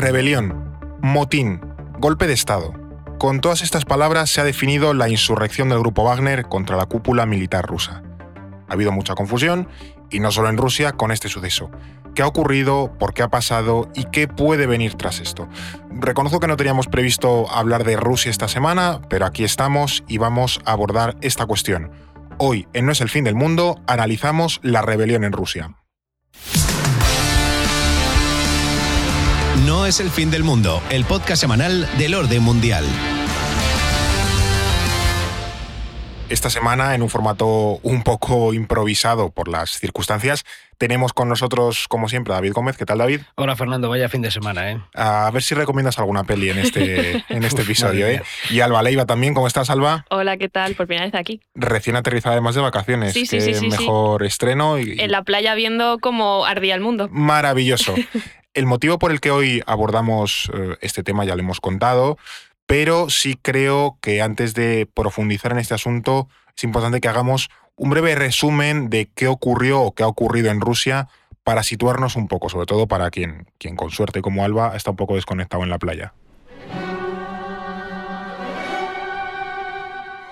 Rebelión, motín, golpe de Estado. Con todas estas palabras se ha definido la insurrección del grupo Wagner contra la cúpula militar rusa. Ha habido mucha confusión, y no solo en Rusia, con este suceso. ¿Qué ha ocurrido? ¿Por qué ha pasado? ¿Y qué puede venir tras esto? Reconozco que no teníamos previsto hablar de Rusia esta semana, pero aquí estamos y vamos a abordar esta cuestión. Hoy, en No es el fin del mundo, analizamos la rebelión en Rusia. No es el fin del mundo, el podcast semanal del orden mundial. Esta semana, en un formato un poco improvisado por las circunstancias, tenemos con nosotros, como siempre, David Gómez. ¿Qué tal, David? Hola, Fernando. Vaya fin de semana, ¿eh? A ver si recomiendas alguna peli en este, en este episodio, ¿eh? Y Alba Leiva también. ¿Cómo estás, Alba? Hola, ¿qué tal? Por primera vez aquí. Recién aterrizada además de vacaciones. Sí, sí, Qué sí, sí, mejor estreno. Y... En la playa viendo cómo ardía el mundo. Maravilloso. El motivo por el que hoy abordamos eh, este tema ya lo hemos contado, pero sí creo que antes de profundizar en este asunto es importante que hagamos un breve resumen de qué ocurrió o qué ha ocurrido en Rusia para situarnos un poco, sobre todo para quien, quien con suerte como Alba está un poco desconectado en la playa.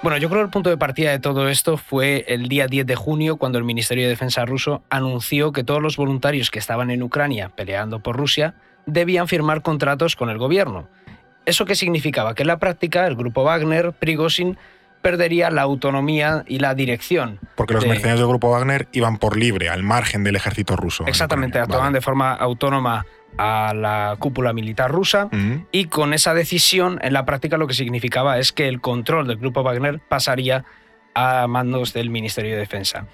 Bueno, yo creo que el punto de partida de todo esto fue el día 10 de junio, cuando el Ministerio de Defensa ruso anunció que todos los voluntarios que estaban en Ucrania peleando por Rusia debían firmar contratos con el gobierno. ¿Eso qué significaba? Que en la práctica el grupo Wagner, Prigozhin, perdería la autonomía y la dirección. Porque los de- mercenarios del grupo Wagner iban por libre, al margen del ejército ruso. en Exactamente, actuaban Vale. de forma autónoma a la cúpula militar rusa. Y con esa decisión, en la práctica lo que significaba es que el control del grupo Wagner pasaría a mandos del Ministerio de Defensa.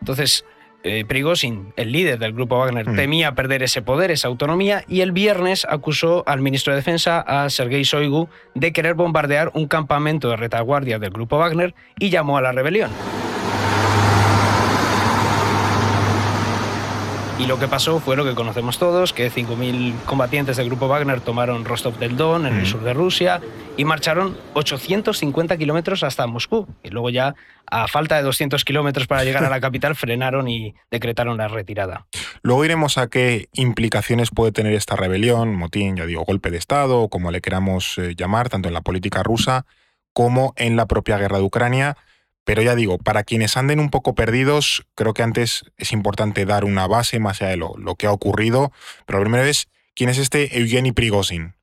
Entonces, eh, Prigozhin, el líder del grupo Wagner, Mm. temía perder ese poder, esa autonomía, y el viernes acusó al ministro de Defensa, a Sergei Shoigu, de querer bombardear un campamento de retaguardia del grupo Wagner y llamó a la rebelión. Y lo que pasó fue lo que conocemos todos, que 5.000 combatientes del grupo Wagner tomaron Rostov del Don, en Mm. el sur de Rusia, y marcharon 850 kilómetros hasta Moscú. Y luego ya, a falta de 200 kilómetros para llegar a la capital, frenaron y decretaron la retirada. Luego iremos a qué implicaciones puede tener esta rebelión, motín, ya digo, golpe de Estado, o como le queramos eh, llamar, tanto en la política rusa como en la propia guerra de Ucrania. Pero ya digo, para quienes anden un poco perdidos, creo que antes es importante dar una base más allá de lo, que ha ocurrido. Pero primero es, ¿quién es este Evgeny Prigozhin?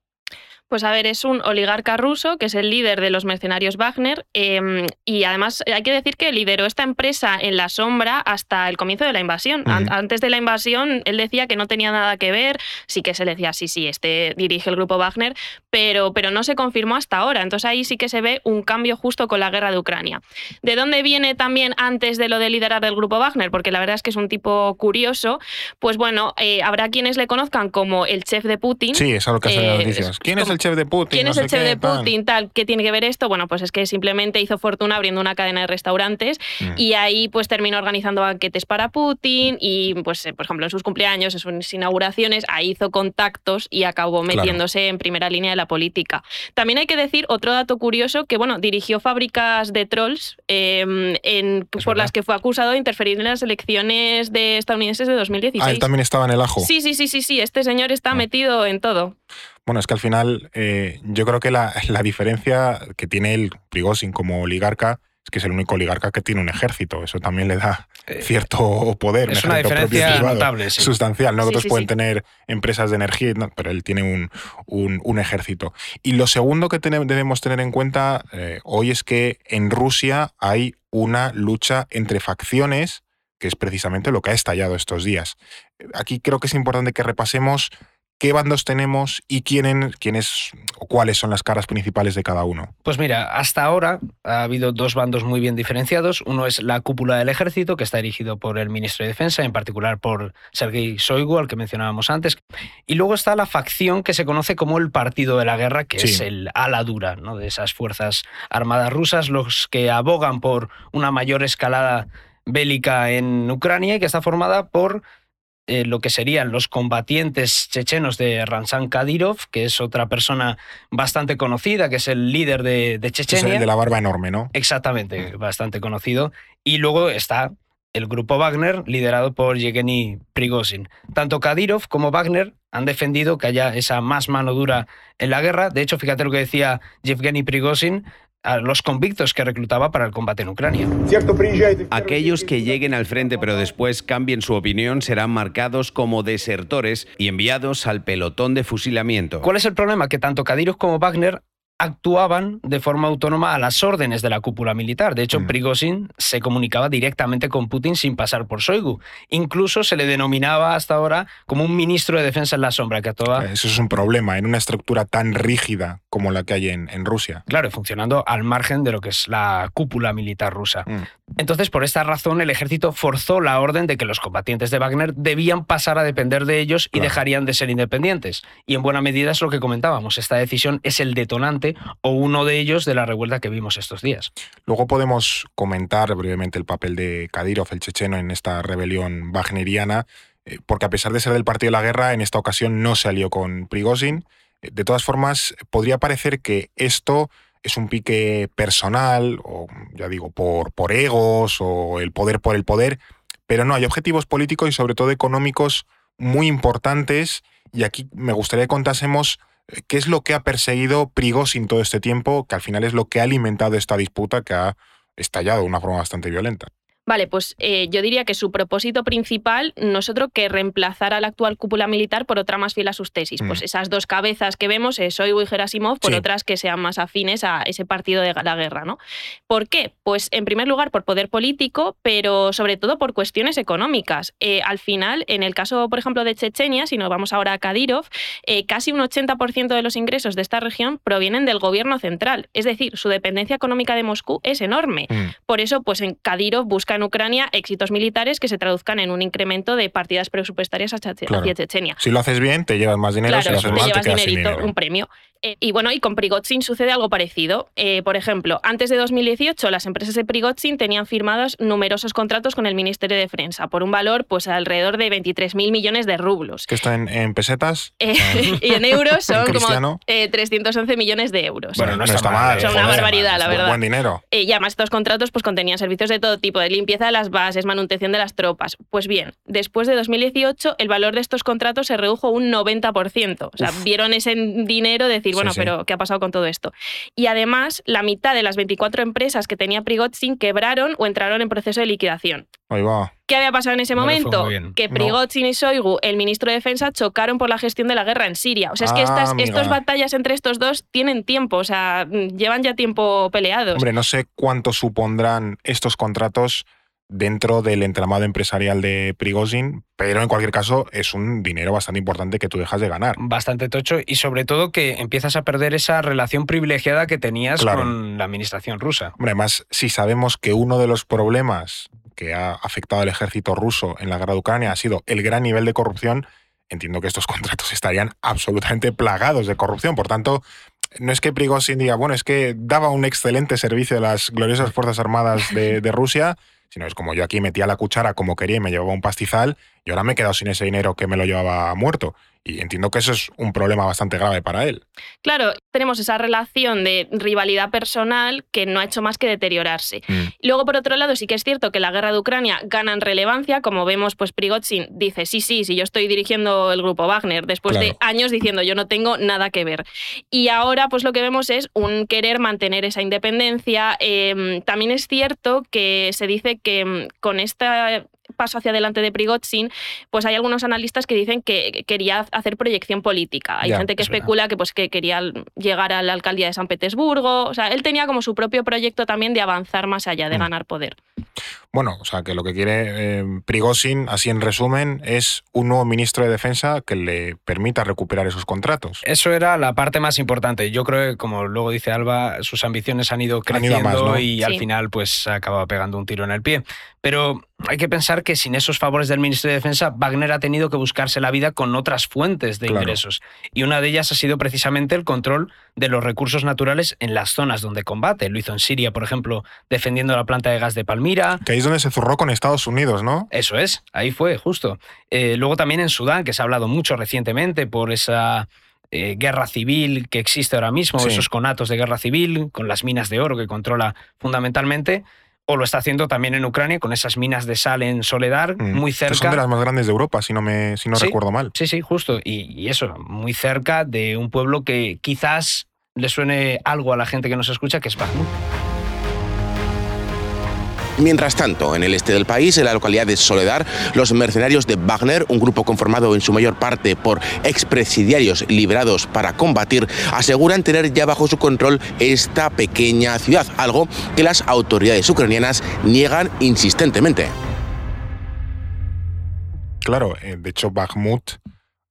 Pues a ver, es un oligarca ruso que es el líder de los mercenarios Wagner eh, y además hay que decir que lideró esta empresa en la sombra hasta el comienzo de la invasión. Antes de la invasión él decía que no tenía nada que ver, sí que se le decía sí, sí, este dirige el grupo Wagner, pero, pero no se confirmó hasta ahora. Entonces ahí sí que se ve un cambio justo con la guerra de Ucrania. ¿De dónde viene también antes de lo de liderar el grupo Wagner? Porque la verdad es que es un tipo curioso. Pues bueno, eh, habrá quienes le conozcan como el chef de Putin. Sí, es algo que hace las Eh, noticias. es ¿Quién es el chef de Putin? ¿Quién No es el chef qué, de. Putin? Tal, ¿qué tiene que ver esto? Bueno, pues es que simplemente hizo fortuna abriendo una cadena de restaurantes Mm. y ahí pues terminó organizando banquetes para Putin y pues eh, por ejemplo en sus cumpleaños, en sus inauguraciones, ahí hizo contactos y acabó Claro. metiéndose en primera línea de la política. También hay que decir otro dato curioso que bueno, dirigió fábricas de trolls eh, en- por verdad. las que fue acusado de interferir en las elecciones de estadounidenses de 2016. Ah, él también estaba en el ajo. Sí, sí, sí, sí, sí, este señor está Ah. metido en todo. Bueno, es que al final eh, yo creo que la, la diferencia que tiene el Prigozhin como oligarca es que es el único oligarca que tiene un ejército. Eso también le da Eh, cierto poder. un es una ejército propio y diferencia privado, notable, sí. Sustancial. No Sí, otros sí, pueden sí. tener empresas de energía, no, pero él tiene un, un- un ejército. Y lo segundo que tene- debemos tener en cuenta eh, hoy es que en Rusia hay una lucha entre facciones que es precisamente lo que ha estallado estos días. Aquí creo que es importante que repasemos qué bandos tenemos y quién, quiénes o cuáles son las caras principales de cada uno. Pues mira, hasta ahora ha habido dos bandos muy bien diferenciados. Uno es la cúpula del ejército, que está dirigido por el ministro de Defensa, en particular por Sergei Shoigu, al que mencionábamos antes. Y luego está la facción que se conoce como el Partido de la Guerra, que Sí. es el ala dura ¿no? de esas fuerzas armadas rusas, los que abogan por una mayor escalada bélica en Ucrania y que está formada por eh, lo que serían los combatientes chechenos de Ramzan Kadyrov, que es otra persona bastante conocida, que es el líder de, de Es Chechenia. el de la barba enorme, ¿no? Exactamente, bastante conocido. Y luego está el grupo Wagner, liderado por Yevgeny Prigozhin. Tanto Kadyrov como Wagner han defendido que haya esa más mano dura en la guerra. De hecho, fíjate lo que decía Yevgeny Prigozhin a los convictos que reclutaba para el combate en Ucrania. Aquellos que lleguen al frente pero después cambien su opinión serán marcados como desertores y enviados al pelotón de fusilamiento. ¿Cuál es el problema? Que tanto Kadyrov como Wagner actuaban de forma autónoma a las órdenes de la cúpula militar. De hecho, Mm. Prigozhin se comunicaba directamente con Putin sin pasar por Shoigu. Incluso se le denominaba hasta ahora como un ministro de defensa en la sombra que actuaba, Eso es un problema en una estructura tan rígida como la que hay en, en Rusia. claro, funcionando al margen de lo que es la cúpula militar rusa. Mm. Entonces, por esta razón, el ejército forzó la orden de que los combatientes de Wagner debían pasar a depender de ellos y Claro. dejarían de ser independientes. Y en buena medida es lo que comentábamos. Esta decisión es el detonante o uno de ellos de la revuelta que vimos estos días. Luego podemos comentar brevemente el papel de Kadyrov, el checheno, en esta rebelión wagneriana, eh, porque a pesar de ser del partido de la guerra, en esta ocasión no se alió con Prigozhin. Eh, De todas formas, podría parecer que esto es un pique personal, o ya digo, por, por egos, o el poder por el poder, pero no, hay objetivos políticos y sobre todo económicos muy importantes, y aquí me gustaría que contásemos qué es lo que ha perseguido Prigozhin todo este tiempo, que al final es lo que ha alimentado esta disputa que ha estallado de una forma bastante violenta. Vale, pues eh, yo diría que su propósito principal no es otro que reemplazar a la actual cúpula militar por otra más fiel a sus tesis. Mm. Pues esas dos cabezas que vemos, eh, Shoigu y Gerasimov, por Sí. otras que sean más afines a ese partido de la guerra, ¿no? ¿Por qué? Pues en primer lugar por poder político, pero sobre todo por cuestiones económicas. Eh, al final, en el caso, por ejemplo, de Chechenia, si nos vamos ahora a Kadyrov, eh, casi un 80% de los ingresos de esta región provienen del gobierno central. Es decir, su dependencia económica de Moscú es enorme. Mm. Por eso, pues en Kadyrov busca en Ucrania éxitos militares que se traduzcan en un incremento de partidas presupuestarias hacia, Claro. Chechenia. Si lo haces bien, te llevas más dinero, si Claro, lo haces te mal, te llevas quedas sin dinerito, dinero. un premio. Eh, y bueno, y con Prigozhin sucede algo parecido. Eh, por ejemplo, antes de 2018, las empresas de Prigozhin tenían firmados numerosos contratos con el Ministerio de Defensa por un valor pues alrededor de 23.000 millones de rublos. Que está en, en pesetas. Eh, y en euros son cristiano. como eh, 311 millones de euros. Bueno, no está mal, Son una barbaridad, la verdad. Buen dinero. Eh, y además estos contratos pues, contenían servicios de todo tipo, de limpieza de las bases, manutención de las tropas. Pues bien, después de 2018 el valor de estos contratos se redujo un 90%. O sea, Uf. vieron ese dinero decir, Bueno, sí. pero ¿qué ha pasado con todo esto? Y además, la mitad de las 24 empresas que tenía Prigozhin quebraron o entraron en proceso de liquidación. Ahí va. ¿Qué había pasado en ese No momento? Que No. Prigozhin y Shoigu, el ministro de Defensa, chocaron por la gestión de la guerra en Siria. O sea, es que Ah, estas estos batallas entre estos dos tienen tiempo, o sea, llevan ya tiempo peleados. Hombre, no sé cuánto supondrán estos contratos dentro del entramado empresarial de Prigozhin, pero en cualquier caso es un dinero bastante importante que tú dejas de ganar. Bastante tocho y sobre todo que empiezas a perder esa relación privilegiada que tenías Claro. con la administración rusa. Hombre, además, si sabemos que uno de los problemas que ha afectado al ejército ruso en la guerra de Ucrania ha sido el gran nivel de corrupción, entiendo que estos contratos estarían absolutamente plagados de corrupción. Por tanto, no es que Prigozhin diga, bueno, es que daba un excelente servicio a las gloriosas Fuerzas Armadas de, de Rusia, sino es como yo aquí metía la cuchara como quería y me llevaba un pastizal y ahora me he quedado sin ese dinero que me lo llevaba muerto. Y entiendo que eso es un problema bastante grave para él. Claro, tenemos esa relación de rivalidad personal que no ha hecho más que deteriorarse. Mm. Luego, por otro lado, sí que es cierto que la guerra de Ucrania gana en relevancia. Como vemos, pues Prigozhin dice, sí, sí, sí, yo estoy dirigiendo el grupo Wagner, después de años diciendo, yo no tengo nada que ver. Y ahora, pues lo que vemos es un querer mantener esa independencia. Eh, también es cierto que se dice que mm, con este paso hacia adelante de Prigozhin, pues hay algunos analistas que dicen que quería hacer proyección política. Hay Ya, gente que es verdad. especula que, pues, que quería llegar a la alcaldía de San Petersburgo. O sea, él tenía como su propio proyecto también de avanzar más allá, de Mm. ganar poder. Bueno, o sea, que lo que quiere eh, Prigozhin, así en resumen, es un nuevo ministro de Defensa que le permita recuperar esos contratos. Eso era la parte más importante. Yo creo que, como luego dice Alba, sus ambiciones han ido Han creciendo ido a más, ¿no? y al final pues acaba pegando un tiro en el pie. Pero hay que pensar que sin esos favores del ministro de Defensa, Wagner ha tenido que buscarse la vida con otras fuentes de Claro. ingresos. Y una de ellas ha sido precisamente el control de los recursos naturales en las zonas donde combate. Lo hizo en Siria, por ejemplo, defendiendo la planta de gas de Palmira. Que ahí es donde se zurró con Estados Unidos, ¿no? Eso es, ahí fue, justo. Eh, luego también en Sudán, que se ha hablado mucho recientemente por esa eh, guerra civil que existe ahora mismo, Sí. esos conatos de guerra civil, con las minas de oro que controla fundamentalmente. o lo está haciendo también en Ucrania con esas minas de sal en Soledar, Mm. muy cerca. son de las más grandes de Europa, si no, me, si no Sí. recuerdo mal. Sí, sí, justo. Y, y eso, muy cerca de un pueblo que quizás le suene algo a la gente que nos escucha, que es Bakhmut. Mientras tanto, en el este del país, en la localidad de Soledar, los mercenarios de Wagner, un grupo conformado en su mayor parte por expresidiarios liberados para combatir, aseguran tener ya bajo su control esta pequeña ciudad, algo que las autoridades ucranianas niegan insistentemente. Claro, eh, de hecho, Bakhmut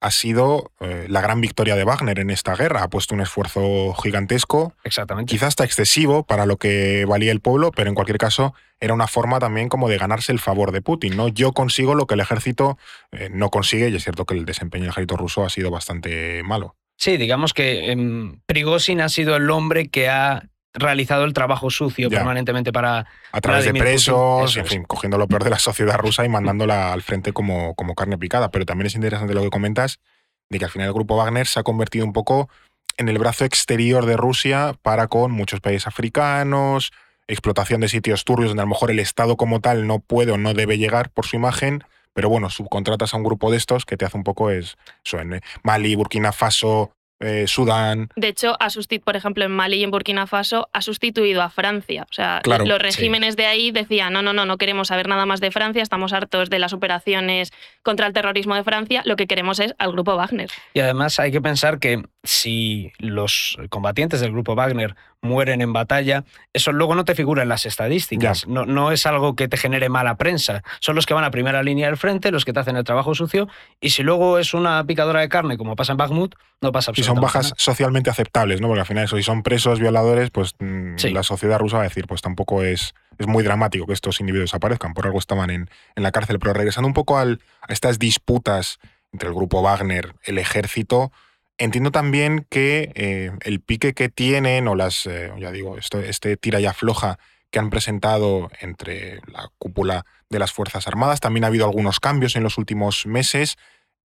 ha sido eh, la gran victoria de Wagner en esta guerra. Ha puesto un esfuerzo gigantesco, Exactamente. quizás hasta excesivo para lo que valía el pueblo, pero en cualquier caso era una forma también como de ganarse el favor de Putin. ¿no? Yo consigo lo que el ejército eh, no consigue, y es cierto que el desempeño del ejército ruso ha sido bastante malo. Sí, digamos que Prigozhin ha sido el hombre que ha realizado el trabajo sucio Ya. permanentemente para... A través de presos, eso en fin, cogiendo lo peor de la sociedad rusa y mandándola al frente como, como carne picada. Pero también es interesante lo que comentas, de que al final el grupo Wagner se ha convertido un poco en el brazo exterior de Rusia para con muchos países africanos, explotación de sitios turbios donde a lo mejor el Estado como tal no puede o no debe llegar por su imagen, pero bueno, subcontratas a un grupo de estos que te hace un poco es, eso, en eh, Mali, Burkina Faso, eh, Sudán, De hecho, ha sustitu- por ejemplo, en Mali y en Burkina Faso ha sustituido a Francia. O sea, Claro, los sí. regímenes de ahí decían, no, no, no, no queremos saber nada más de Francia, estamos hartos de las operaciones contra el terrorismo de Francia, lo que queremos es al grupo Wagner. Y además hay que pensar que si los combatientes del grupo Wagner mueren en batalla, eso luego no te figura en las estadísticas. No, no es algo que te genere mala prensa. Son los que van a primera línea del frente, los que te hacen el trabajo sucio, y si luego es una picadora de carne, como pasa en Bakhmut, no pasa absolutamente son bajas socialmente aceptables, ¿no? Porque al final eso, si son presos, violadores, pues mm, Sí. la sociedad rusa va a decir, pues tampoco es, es muy dramático que estos individuos aparezcan, por algo estaban en, en la cárcel. Pero regresando un poco al- a estas disputas entre el grupo Wagner, el ejército, entiendo también que eh, el pique que tienen, o las, eh, ya digo, esto, este tira y afloja que han presentado entre la cúpula de las Fuerzas Armadas, también ha habido algunos cambios en los últimos meses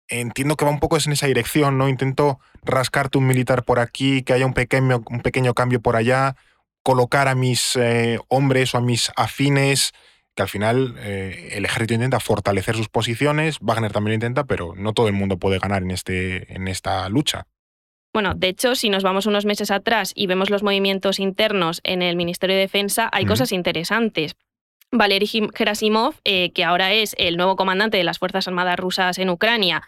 entiendo que va un poco en esa dirección, ¿no? Intento rascarte un militar por aquí, que haya un pequeño, un pequeño cambio por allá, colocar a mis eh, hombres o a mis afines, que al final eh, el ejército intenta fortalecer sus posiciones, Wagner también lo intenta, pero no todo el mundo puede ganar en, este, en esta lucha. Bueno, de hecho, si nos vamos unos meses atrás y vemos los movimientos internos en el Ministerio de Defensa, hay cosas interesantes. Valery Gerasimov, eh, que ahora es el nuevo comandante de las Fuerzas Armadas rusas en Ucrania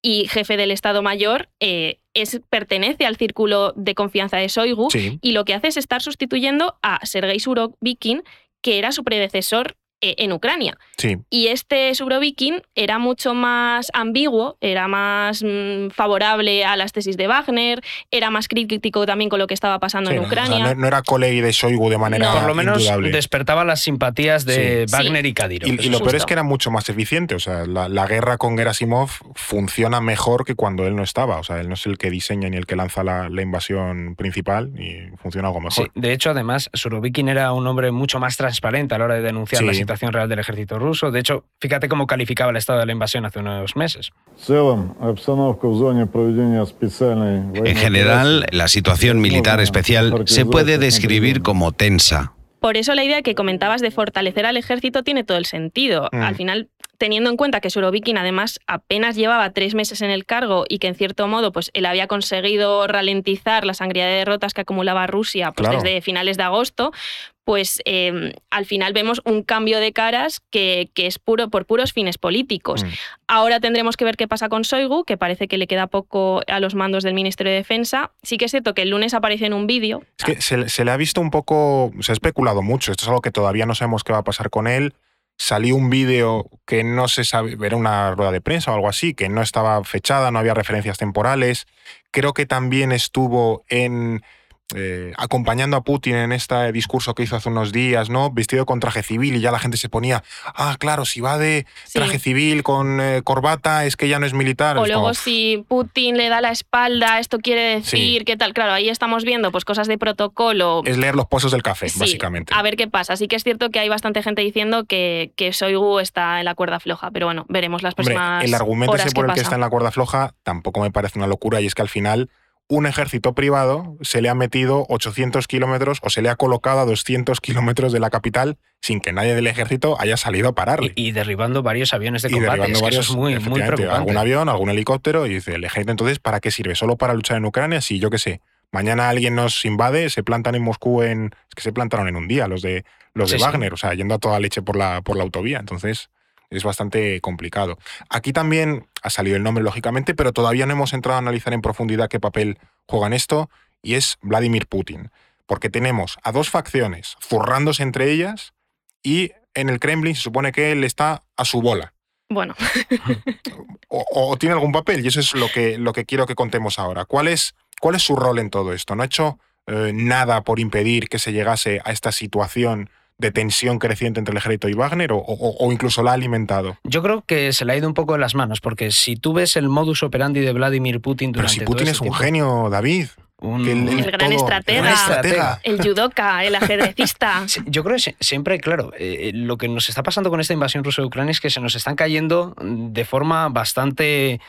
y jefe del Estado Mayor, eh, es, pertenece al círculo de confianza de Shoigu Sí, y lo que hace es estar sustituyendo a Sergei Surovikin, que era su predecesor en Ucrania. sí. Y este Surovikin era mucho más ambiguo, era más mm, favorable a las tesis de Wagner, era más crítico también con lo que estaba pasando sí, en no, o sea, Ucrania. no, no era colegui de Shoigu de manera No. Por lo menos indudable. despertaba las simpatías de Sí. Wagner y Kadyrov. Y, y lo Justo. peor es que era mucho más eficiente. O sea, la, la guerra con Gerasimov funciona mejor que cuando él no estaba. O sea, él no es el que diseña ni el que lanza la, la invasión principal y funciona algo Sí, mejor. de hecho, además, Surovikin era un hombre mucho más transparente a la hora de denunciar Sí. la situación Real del Ejército Ruso. De hecho, fíjate cómo calificaba el estado de la invasión hace unos meses. En general, la situación militar especial se puede describir como tensa. Por eso la idea que comentabas de fortalecer al ejército tiene todo el sentido. Mm. Al final, teniendo en cuenta que Surovikin además apenas llevaba tres meses en el cargo y que en cierto modo pues, él había conseguido ralentizar la sangría de derrotas que acumulaba Rusia pues, desde finales de agosto, pues eh, al final vemos un cambio de caras que, que es puro por puros fines políticos. Mm. Ahora tendremos que ver qué pasa con Soigu, que parece que le queda poco a los mandos del Ministerio de Defensa. Sí que es cierto que el lunes apareció en un vídeo. Es que se, se le ha visto un poco, se ha especulado mucho. Esto es algo que todavía no sabemos qué va a pasar con él. Salió un vídeo que no se sabe, era una rueda de prensa o algo así, que no estaba fechada, no había referencias temporales. Creo que también estuvo en eh, acompañando a Putin en este discurso que hizo hace unos días, ¿no? Vestido con traje civil y ya la gente se ponía, ah, claro, si va de Sí. traje civil con eh, corbata es que ya no es militar. O Es luego como, si Putin le da la espalda, esto quiere decir Sí. que tal. Claro, ahí estamos viendo pues cosas de protocolo. es leer los pozos del café, Sí, básicamente. A ver qué pasa. Sí que es cierto que hay bastante gente diciendo que, que Soigu está en la cuerda floja, pero bueno, veremos las Hombre, próximas el argumento horas ese por qué el que está en la cuerda floja tampoco me parece una locura y es que al final un ejército privado se le ha metido 800 kilómetros o se le ha colocado a 200 kilómetros de la capital sin que nadie del ejército haya salido a pararle. Y, y derribando varios aviones de Y combate. Es que varios, eso es muy, muy efectivamente, preocupante. algún avión, algún helicóptero, y dice, el ejército entonces, ¿para qué sirve? ¿Solo para luchar en Ucrania? Si yo qué sé, mañana alguien nos invade, se plantan en Moscú en... Es que se plantaron en un día los de, los de Sí, sí. Wagner, o sea, yendo a toda leche por la, por la autovía. Entonces, es bastante complicado. Aquí también ha salido el nombre, lógicamente, pero todavía no hemos entrado a analizar en profundidad qué papel juega en esto, y es Vladimir Putin. Porque tenemos a dos facciones zurrándose entre ellas, y en el Kremlin se supone que él está a su bola Bueno, o, o tiene algún papel y eso es lo que, lo que quiero que contemos ahora. ¿Cuál es, cuál es su rol en todo esto? ¿No ha hecho eh, nada por impedir que se llegase a esta situación de tensión creciente entre el ejército y Wagner o, o- o incluso la ha alimentado? Yo creo que se le ha ido un poco de las manos, porque si tú ves el modus operandi de Vladimir Putin Pero durante si todo Putin es un tiempo, genio, David. un- El gran todo- estratega. el gran estratega. el judoka, el ajedrecista. Yo creo que sie- siempre, claro, eh, lo que nos está pasando con esta invasión rusa de Ucrania es que se nos están cayendo de forma bastante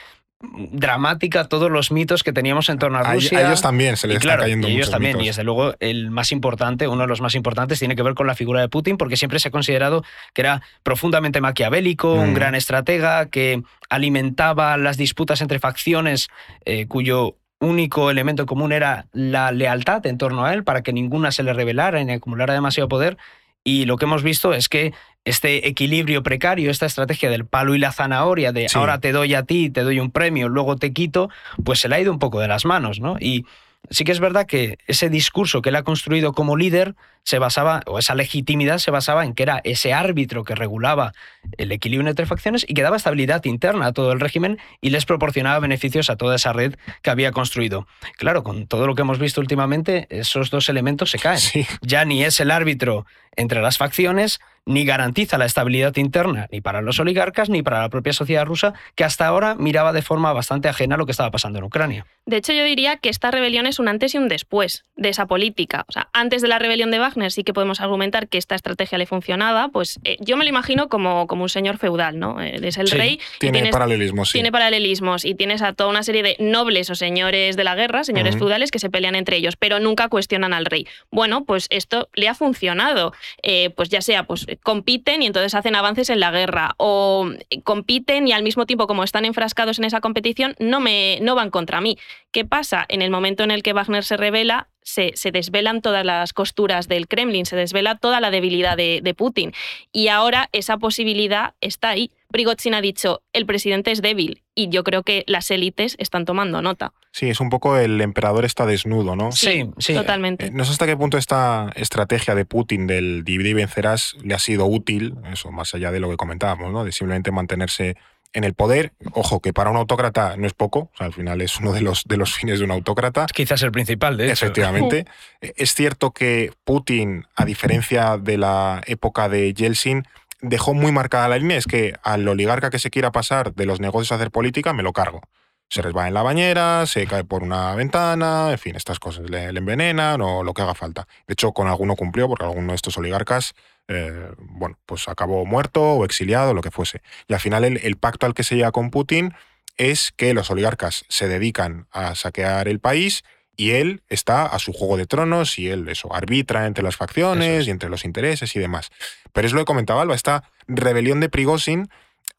dramática todos los mitos que teníamos en torno a Rusia. a ellos también se Y les claro, están cayendo y ellos también, y desde luego el más importante, uno de los más importantes, tiene que ver con la figura de Putin, porque siempre se ha considerado que era profundamente maquiavélico, un Mm. gran estratega, que alimentaba las disputas entre facciones, eh, cuyo único elemento común era la lealtad en torno a él, para que ninguna se le rebelara ni acumulara demasiado poder. Y lo que hemos visto es que este equilibrio precario, esta estrategia del palo y la zanahoria, de Sí. ahora te doy a ti, te doy un premio, luego te quito, pues se le ha ido un poco de las manos, ¿no? Y sí que es verdad que ese discurso que él ha construido como líder se basaba, o esa legitimidad se basaba en que era ese árbitro que regulaba el equilibrio entre facciones y que daba estabilidad interna a todo el régimen y les proporcionaba beneficios a toda esa red que había construido. Claro, con todo lo que hemos visto últimamente, esos dos elementos se caen. Sí. Ya ni es el árbitro entre las facciones, ni garantiza la estabilidad interna ni para los oligarcas ni para la propia sociedad rusa, que hasta ahora miraba de forma bastante ajena a lo que estaba pasando en Ucrania. De hecho, yo diría que esta rebelión es un antes y un después de esa política. O sea, antes de la rebelión de Wagner sí que podemos argumentar que esta estrategia le funcionaba. Pues eh, yo me lo imagino como, como un señor feudal, ¿no? Eh, Es el Sí, rey. y Tiene tienes- paralelismo, sí. Tiene paralelismos y tienes a toda una serie de nobles o señores de la guerra, señores feudales que se pelean entre ellos, pero nunca cuestionan al rey. Bueno, pues esto le ha funcionado. Eh, pues ya sea, pues compiten y entonces hacen avances en la guerra, o compiten y al mismo tiempo, como están enfrascados en esa competición, no, me, no van contra mí. ¿Qué pasa? En el momento en el que Wagner se revela, se, se desvelan todas las costuras del Kremlin, se desvela toda la debilidad de, de Putin. Y ahora esa posibilidad está ahí. Prigozhin ha dicho, el presidente es débil y yo creo que las élites están tomando nota. Sí, es un poco el emperador está desnudo, ¿no? Sí, sí. Totalmente. Eh, No sé hasta qué punto esta estrategia de Putin del divide y vencerás le ha sido útil, eso más allá de lo que comentábamos, ¿no? De simplemente mantenerse en el poder. Ojo, que para un autócrata no es poco, o sea, al final es uno de los, de los fines de un autócrata. Quizás el principal, de hecho. Efectivamente. Es cierto que Putin, a diferencia de la época de Yeltsin, dejó muy marcada la línea, es que al oligarca que se quiera pasar de los negocios a hacer política, me lo cargo. Se resbala en la bañera, se cae por una ventana, en fin, estas cosas, le, le envenenan o lo que haga falta. De hecho, con alguno cumplió, porque alguno de estos oligarcas, eh, bueno, pues acabó muerto o exiliado, lo que fuese. Y al final el, el pacto al que se llega con Putin es que los oligarcas se dedican a saquear el país y él está a su juego de tronos y él eso arbitra entre las facciones es. y entre los intereses y demás. Pero es lo que comentaba Alba, esta rebelión de Prigozhin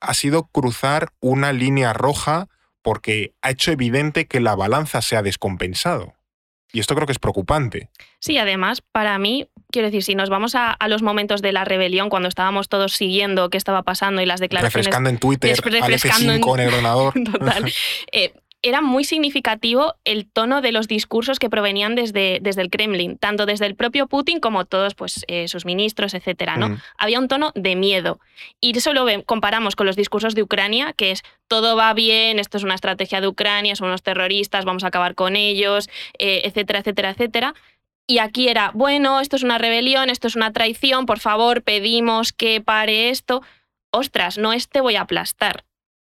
ha sido cruzar una línea roja porque ha hecho evidente que la balanza se ha descompensado. Y esto creo que es preocupante. Sí, además, para mí, quiero decir, si nos vamos a, a los momentos de la rebelión, cuando estábamos todos siguiendo qué estaba pasando y las declaraciones Refrescando en Twitter, Refre- al refrescando en- F5 en el ordenador. Total. Eh, era muy significativo el tono de los discursos que provenían desde, desde el Kremlin, tanto desde el propio Putin como todos pues, eh, sus ministros, etcétera, ¿no? Mm. Había un tono de miedo. Y eso lo comparamos con los discursos de Ucrania, que es todo va bien, esto es una estrategia de Ucrania, son unos terroristas, vamos a acabar con ellos, eh, etcétera, etcétera, etcétera. Y aquí era, bueno, esto es una rebelión, esto es una traición, por favor, pedimos que pare esto. Ostras, no es te voy a aplastar,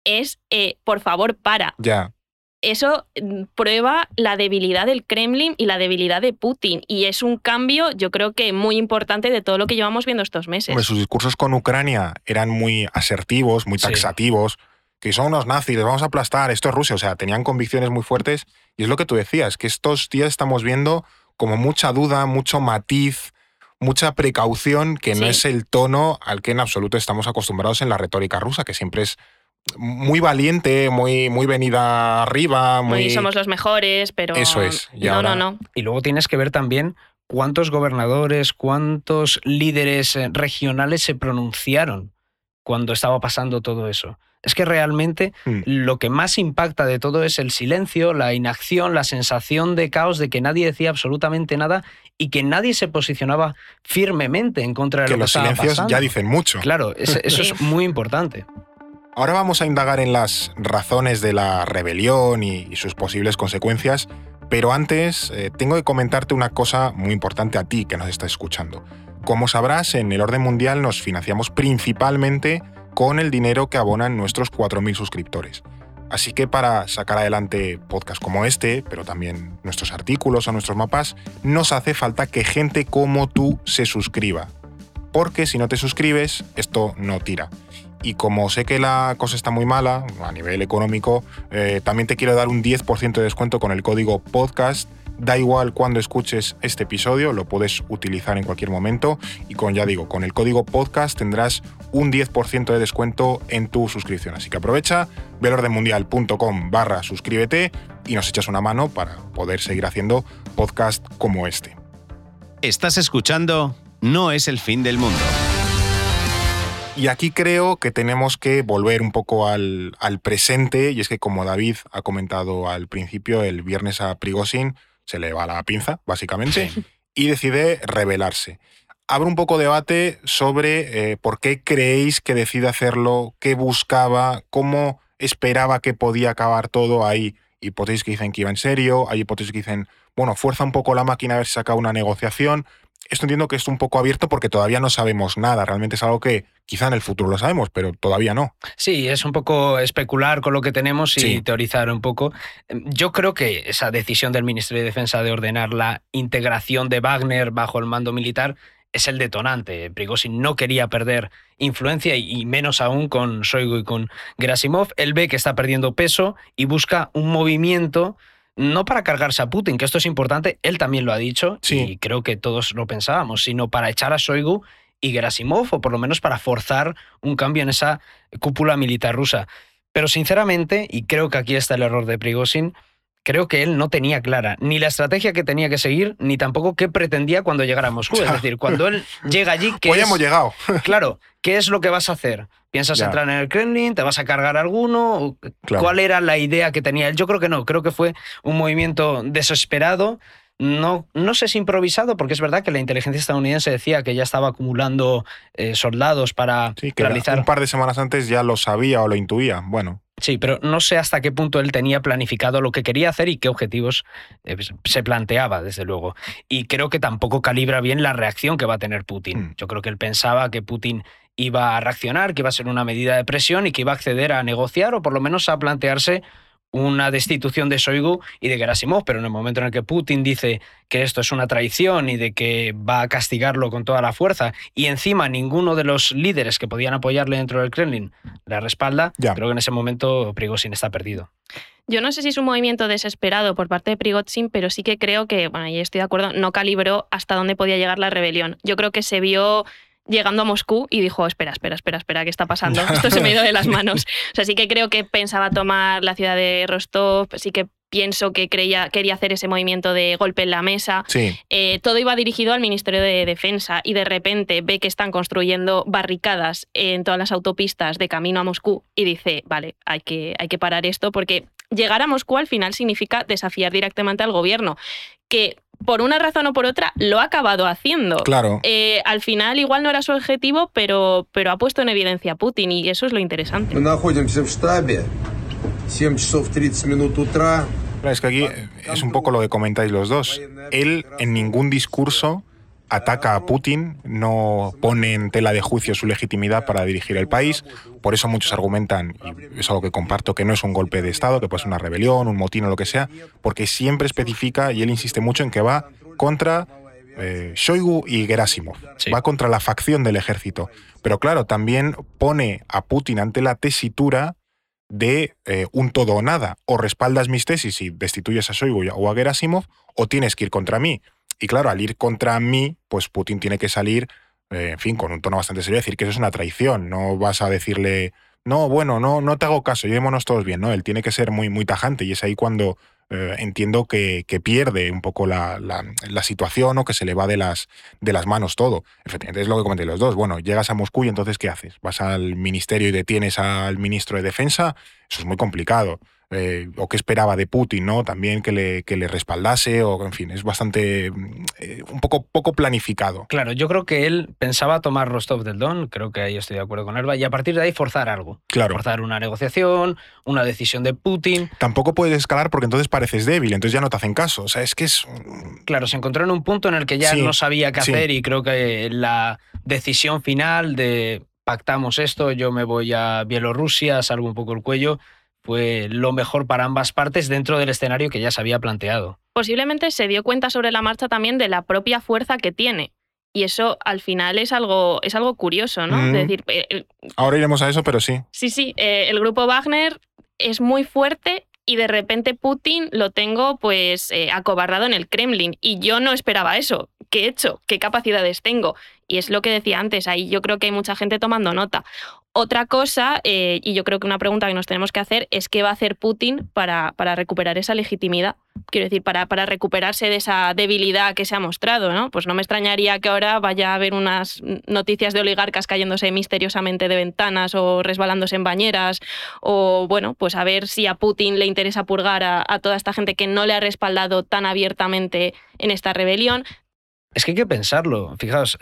es, eh, por favor, para. Ya. Eso mm, prueba la debilidad del Kremlin y la debilidad de Putin. Y es un cambio, yo creo que muy importante de todo lo que llevamos viendo estos meses. Hombre, sus discursos con Ucrania eran muy asertivos, muy Sí. taxativos. que son unos nazis, les vamos a aplastar, esto es Rusia. O sea, tenían convicciones muy fuertes. Y es lo que tú decías, que estos días estamos viendo como mucha duda, mucho matiz, mucha precaución, que no es el tono al que en absoluto estamos acostumbrados en la retórica rusa, que siempre es muy valiente, muy, muy venida arriba, muy... Muy somos los mejores, pero. Eso es, y no, ahora- no, no. Y luego tienes que ver también cuántos gobernadores, cuántos líderes eh, regionales se pronunciaron cuando estaba pasando todo eso. Es que realmente Mm. lo que más impacta de todo es el silencio, la inacción, la sensación de caos, de que nadie decía absolutamente nada y que nadie se posicionaba firmemente en contra de que lo que los silencios ya dicen mucho. Claro, es- eso es muy importante. Ahora vamos a indagar en las razones de la rebelión y, sus posibles consecuencias, pero antes eh, tengo que comentarte una cosa muy importante a ti que nos estás escuchando. Como sabrás, en el orden mundial nos financiamos principalmente con el dinero que abonan nuestros 4.000 suscriptores. Así que para sacar adelante podcasts como este, pero también nuestros artículos o nuestros mapas, nos hace falta que gente como tú se suscriba. Porque si no te suscribes, esto no tira. Y como sé que la cosa está muy mala a nivel económico, eh, también te quiero dar un 10% de descuento con el código podcast. Da igual cuando escuches este episodio, lo puedes utilizar en cualquier momento. Y con, ya digo, con el código podcast tendrás un 10% de descuento en tu suscripción. Así que aprovecha, velordemundial.com barra suscríbete y nos echas una mano para poder seguir haciendo podcast como este. Estás escuchando No es el fin del mundo. Y aquí creo que tenemos que volver un poco al, al presente, y es que como David ha comentado al principio, el viernes a Prigozhin se le va la pinza, básicamente, y decide rebelarse. Abre un poco debate sobre eh, por qué creéis que decide hacerlo, qué buscaba, cómo esperaba que podía acabar todo. Hay hipótesis que dicen que iba en serio, hay hipótesis que dicen, bueno, fuerza un poco la máquina a ver si saca una negociación. Esto entiendo que es un poco abierto porque todavía no sabemos nada. Realmente es algo que quizá en el futuro lo sabemos, pero todavía no. Sí, es un poco especular con lo que tenemos y Sí. teorizar un poco. Yo creo que esa decisión del Ministerio de Defensa de ordenar la integración de Wagner bajo el mando militar es el detonante. Prigozhin no quería perder influencia y menos aún con Shoigu y con Gerasimov. Él ve que está perdiendo peso y busca un movimiento no para cargarse a Putin, que esto es importante, él también lo ha dicho Sí. y creo que todos lo pensábamos, sino para echar a Shoigu y Gerasimov, o por lo menos para forzar un cambio en esa cúpula militar rusa. Pero sinceramente, y creo que aquí está el error de Prigozhin, creo que él no tenía clara ni la estrategia que tenía que seguir, ni tampoco qué pretendía cuando llegara a Moscú. Es decir, cuando él llega allí, ¿qué Hoy es, hemos llegado. claro, ¿qué es lo que vas a hacer? ¿Piensas Ya. entrar en el Kremlin? ¿Te vas a cargar alguno? Claro. ¿Cuál era la idea que tenía él? Yo creo que no, creo que fue un movimiento desesperado. No, no sé si improvisado, porque es verdad que la inteligencia estadounidense decía que ya estaba acumulando eh, soldados para Sí, que realizar un par de semanas antes ya lo sabía o lo intuía. Bueno, Sí, pero no sé hasta qué punto él tenía planificado lo que quería hacer y qué objetivos eh, se planteaba, desde luego. Y creo que tampoco calibra bien la reacción que va a tener Putin. Mm. Yo creo que él pensaba que Putin iba a reaccionar, que iba a ser una medida de presión y que iba a acceder a negociar o por lo menos a plantearse una destitución de Shoigu y de Gerasimov, pero en el momento en el que Putin dice que esto es una traición y de que va a castigarlo con toda la fuerza y encima ninguno de los líderes que podían apoyarle dentro del Kremlin le respalda, Ya. creo que en ese momento Prigozhin está perdido. Yo no sé si es un movimiento desesperado por parte de Prigozhin, pero sí que creo que, bueno, y estoy de acuerdo, no calibró hasta dónde podía llegar la rebelión. Yo creo que se vio llegando a Moscú y dijo, espera, espera, espera, espera, ¿qué está pasando? Esto se me ha ido de las manos. O sea, sí que creo que pensaba tomar la ciudad de Rostov, sí que pienso que creía, quería hacer ese movimiento de golpe en la mesa. sí. Eh, todo iba dirigido al Ministerio de Defensa y de repente ve que están construyendo barricadas en todas las autopistas de camino a Moscú y dice, vale, hay que, hay que parar esto porque llegar a Moscú al final significa desafiar directamente al gobierno, que por una razón o por otra, lo ha acabado haciendo. Claro. Eh, al final, igual no era su objetivo, pero, pero ha puesto en evidencia a Putin y eso es lo interesante. Es que aquí es un poco lo que comentáis los dos. Él en ningún discurso ataca a Putin, no pone en tela de juicio su legitimidad para dirigir el país. Por eso muchos argumentan, y es algo que comparto, que no es un golpe de Estado, que puede ser una rebelión, un motín o lo que sea, porque siempre especifica y él insiste mucho en que va contra eh, Shoigu y Gerasimov. Sí. Va contra la facción del ejército. Pero claro, también pone a Putin ante la tesitura de eh, un todo o nada. O respaldas mis tesis y destituyes a Shoigu o a Gerasimov, o tienes que ir contra mí. Y claro, al ir contra mí, pues Putin tiene que salir, eh, en fin, con un tono bastante serio, decir que eso es una traición. No vas a decirle, no, bueno, no, no te hago caso, llevémonos todos bien, ¿no? Él tiene que ser muy, muy tajante y es ahí cuando eh, entiendo que, que, pierde un poco la, la, la, situación o que se le va de las, de las manos todo. Efectivamente, es lo que comenté los dos. Bueno, llegas a Moscú y entonces, ¿qué haces? ¿Vas al ministerio y detienes al ministro de Defensa? Eso es muy complicado. Eh, o qué esperaba de Putin, ¿no? También que le, que le respaldase, o en fin, es bastante eh, un poco, poco planificado. Claro, yo creo que él pensaba tomar Rostov del Don, creo que ahí estoy de acuerdo con Elba, y a partir de ahí forzar algo. Claro. Forzar una negociación, una decisión de Putin. Tampoco puedes escalar porque entonces pareces débil, entonces ya no te hacen caso. O sea, es que es. Claro, se encontró en un punto en el que ya Sí, no sabía qué sí. hacer y creo que la decisión final de pactamos esto, yo me voy a Bielorrusia, salgo un poco el cuello, fue lo mejor para ambas partes dentro del escenario que ya se había planteado. Posiblemente se dio cuenta sobre la marcha también de la propia fuerza que tiene. Y eso al final es algo, es algo curioso, ¿no? Mm. Es decir, eh, el- Ahora iremos a eso, pero sí. sí, sí, eh, el grupo Wagner es muy fuerte y de repente Putin lo tengo pues eh, acobardado en el Kremlin. Y yo no esperaba eso. ¿Qué he hecho? ¿Qué capacidades tengo? Y es lo que decía antes, ahí yo creo que hay mucha gente tomando nota. Otra cosa, eh, y yo creo que una pregunta que nos tenemos que hacer es qué va a hacer Putin para, recuperar esa legitimidad. Quiero decir, para, recuperarse de esa debilidad que se ha mostrado, ¿no? Pues no me extrañaría que ahora vaya a haber unas noticias de oligarcas cayéndose misteriosamente de ventanas o resbalándose en bañeras, o bueno, pues a ver si a Putin le interesa purgar a toda esta gente que no le ha respaldado tan abiertamente en esta rebelión. Es que hay que pensarlo. Fijaos,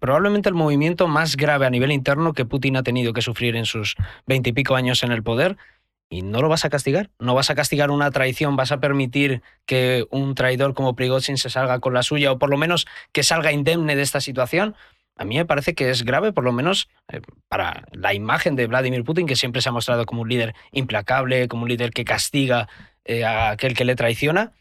probablemente el movimiento más grave a nivel interno que Putin ha tenido que sufrir en sus veintipico años en el poder. Y no lo vas a castigar. No vas a castigar una traición. Vas a permitir que un traidor como Prigozhin se salga con la suya o por lo menos que salga indemne de esta situación. A mí me parece que es grave, por lo menos eh, para la imagen de Vladimir Putin, que siempre se ha mostrado como un líder implacable, como un líder que castiga eh, a aquel que le traiciona.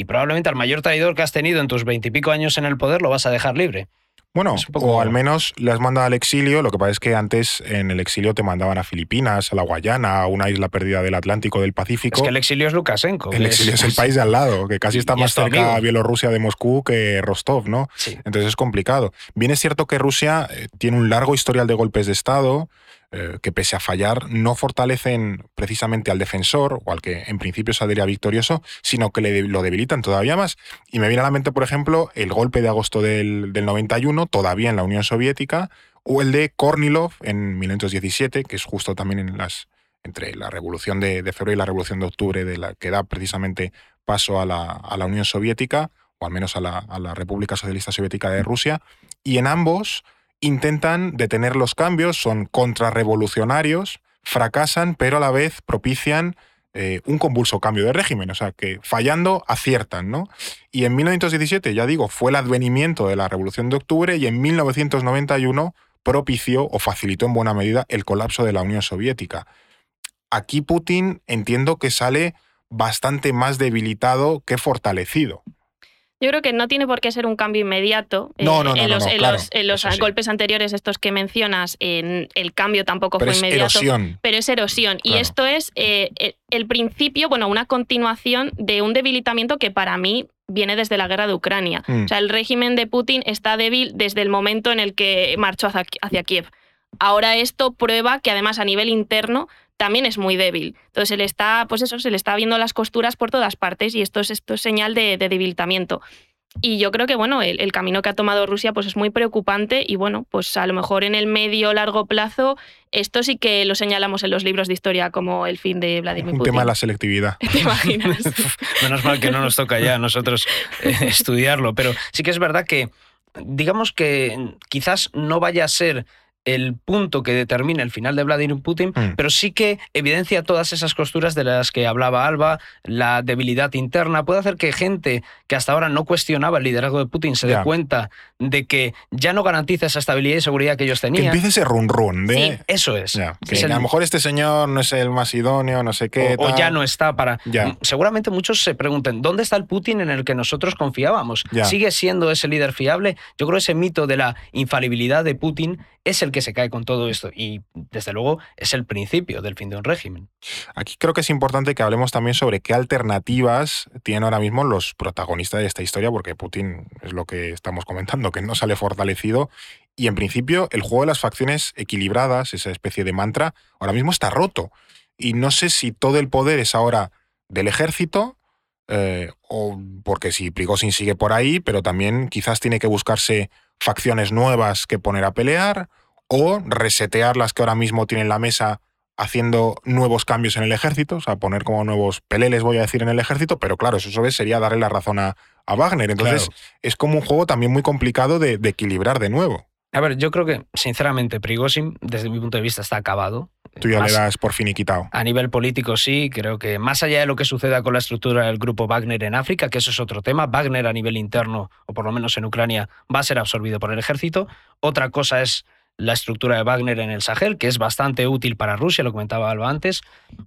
Y probablemente al mayor traidor que has tenido en tus veintipico años en el poder lo vas a dejar libre. Bueno, poco- o al menos le has mandado al exilio. Lo que pasa es que antes en el exilio te mandaban a Filipinas, a la Guayana, a una isla perdida del Atlántico, del Pacífico. Es que el exilio es Lukashenko. El exilio es el país de al lado, que casi está y más cerca amigo. a Bielorrusia de Moscú que Rostov, ¿no? Sí. Entonces es complicado. Bien es cierto que Rusia eh, tiene un largo historial de golpes de Estado eh, que pese a fallar no fortalecen precisamente al defensor o al que en principio saldría victorioso, sino que le, lo debilitan todavía más. Y me viene a la mente, por ejemplo, el golpe de agosto del, del 91, todavía en la Unión Soviética, o el de Kornilov en 1917, que es justo también las entre la revolución de, febrero y la revolución de octubre, de la que da precisamente paso a la, Unión Soviética, o al menos a la República Socialista Soviética de Rusia, y en ambos intentan detener los cambios, son contrarrevolucionarios, fracasan, pero a la vez propician eh, un convulso cambio de régimen, o sea que fallando aciertan, ¿no? Y en 1917, ya digo, fue el advenimiento de la Revolución de Octubre y en 1991 propició o facilitó en buena medida el colapso de la Unión Soviética. Aquí Putin entiendo que sale bastante más debilitado que fortalecido. Yo creo que no tiene por qué ser un cambio inmediato. No, no, no, en los, en claro, los- en los eso sí. golpes anteriores, estos que mencionas, en el cambio tampoco Pero fue es inmediato. erosión. Pero es erosión. Y esto es eh, el- el principio, bueno, una continuación de un debilitamiento que para mí viene desde la guerra de Ucrania. Mm. O sea, el régimen de Putin está débil desde el momento en el que marchó hacia, hacia Kiev. Ahora esto prueba que además a nivel interno también es muy débil. Entonces se le está, pues eso, se le está viendo las costuras por todas partes y esto es, esto es señal de, de debilitamiento. Y yo creo que bueno, el, el camino que ha tomado Rusia pues es muy preocupante y bueno, pues a lo mejor en el medio largo plazo esto sí que lo señalamos en los libros de historia como el fin de Vladimir Un Putin. tema de la selectividad. ¿Te imaginas? Menos mal que no nos toca ya a nosotros eh, estudiarlo, pero sí que es verdad que, digamos que quizás no vaya a ser el punto que determine el final de Vladimir Putin, Mm. pero sí que evidencia todas esas costuras de las que hablaba Alba, la debilidad interna, puede hacer que gente que hasta ahora no cuestionaba el liderazgo de Putin se dé cuenta de que ya no garantiza esa estabilidad y seguridad que ellos Que tenían. empiece ese run run de... Sí, eso es. Que Es el- a lo mejor este señor no es el más idóneo, no sé qué. o, ya no está para. Ya. M- Seguramente muchos se pregunten, ¿dónde está el Putin en el que nosotros confiábamos? ¿Sigue siendo ese líder fiable? Yo creo que ese mito de la infalibilidad de Putin es el que se cae con todo esto y desde luego es el principio del fin de un régimen. Aquí creo que es importante que hablemos también sobre qué alternativas tienen ahora mismo los protagonistas de esta historia, porque Putin es lo que estamos comentando, que no sale fortalecido y en principio el juego de las facciones equilibradas, esa especie de mantra, ahora mismo está roto. Y no sé si todo el poder es ahora del ejército, eh, o porque si Prigozhin sigue por ahí, pero también quizás tiene que buscarse facciones nuevas que poner a pelear, o resetear las que ahora mismo tienen la mesa haciendo nuevos cambios en el ejército, o sea, poner como nuevos peleles, voy a decir, en el ejército, pero claro, eso sobre sería darle la razón a, a Wagner. Entonces, es como un juego también muy complicado de, de equilibrar de nuevo. A ver, yo creo que, sinceramente, Prigozhin, desde mi punto de vista, está acabado. Tú ya Más- le das por finiquitado. A nivel político sí, creo que más allá de lo que suceda con la estructura del grupo Wagner en África, que eso es otro tema, Wagner a nivel interno, o por lo menos en Ucrania, va a ser absorbido por el ejército. Otra cosa es la estructura de Wagner en el Sahel, que es bastante útil para Rusia, lo comentaba Alba antes.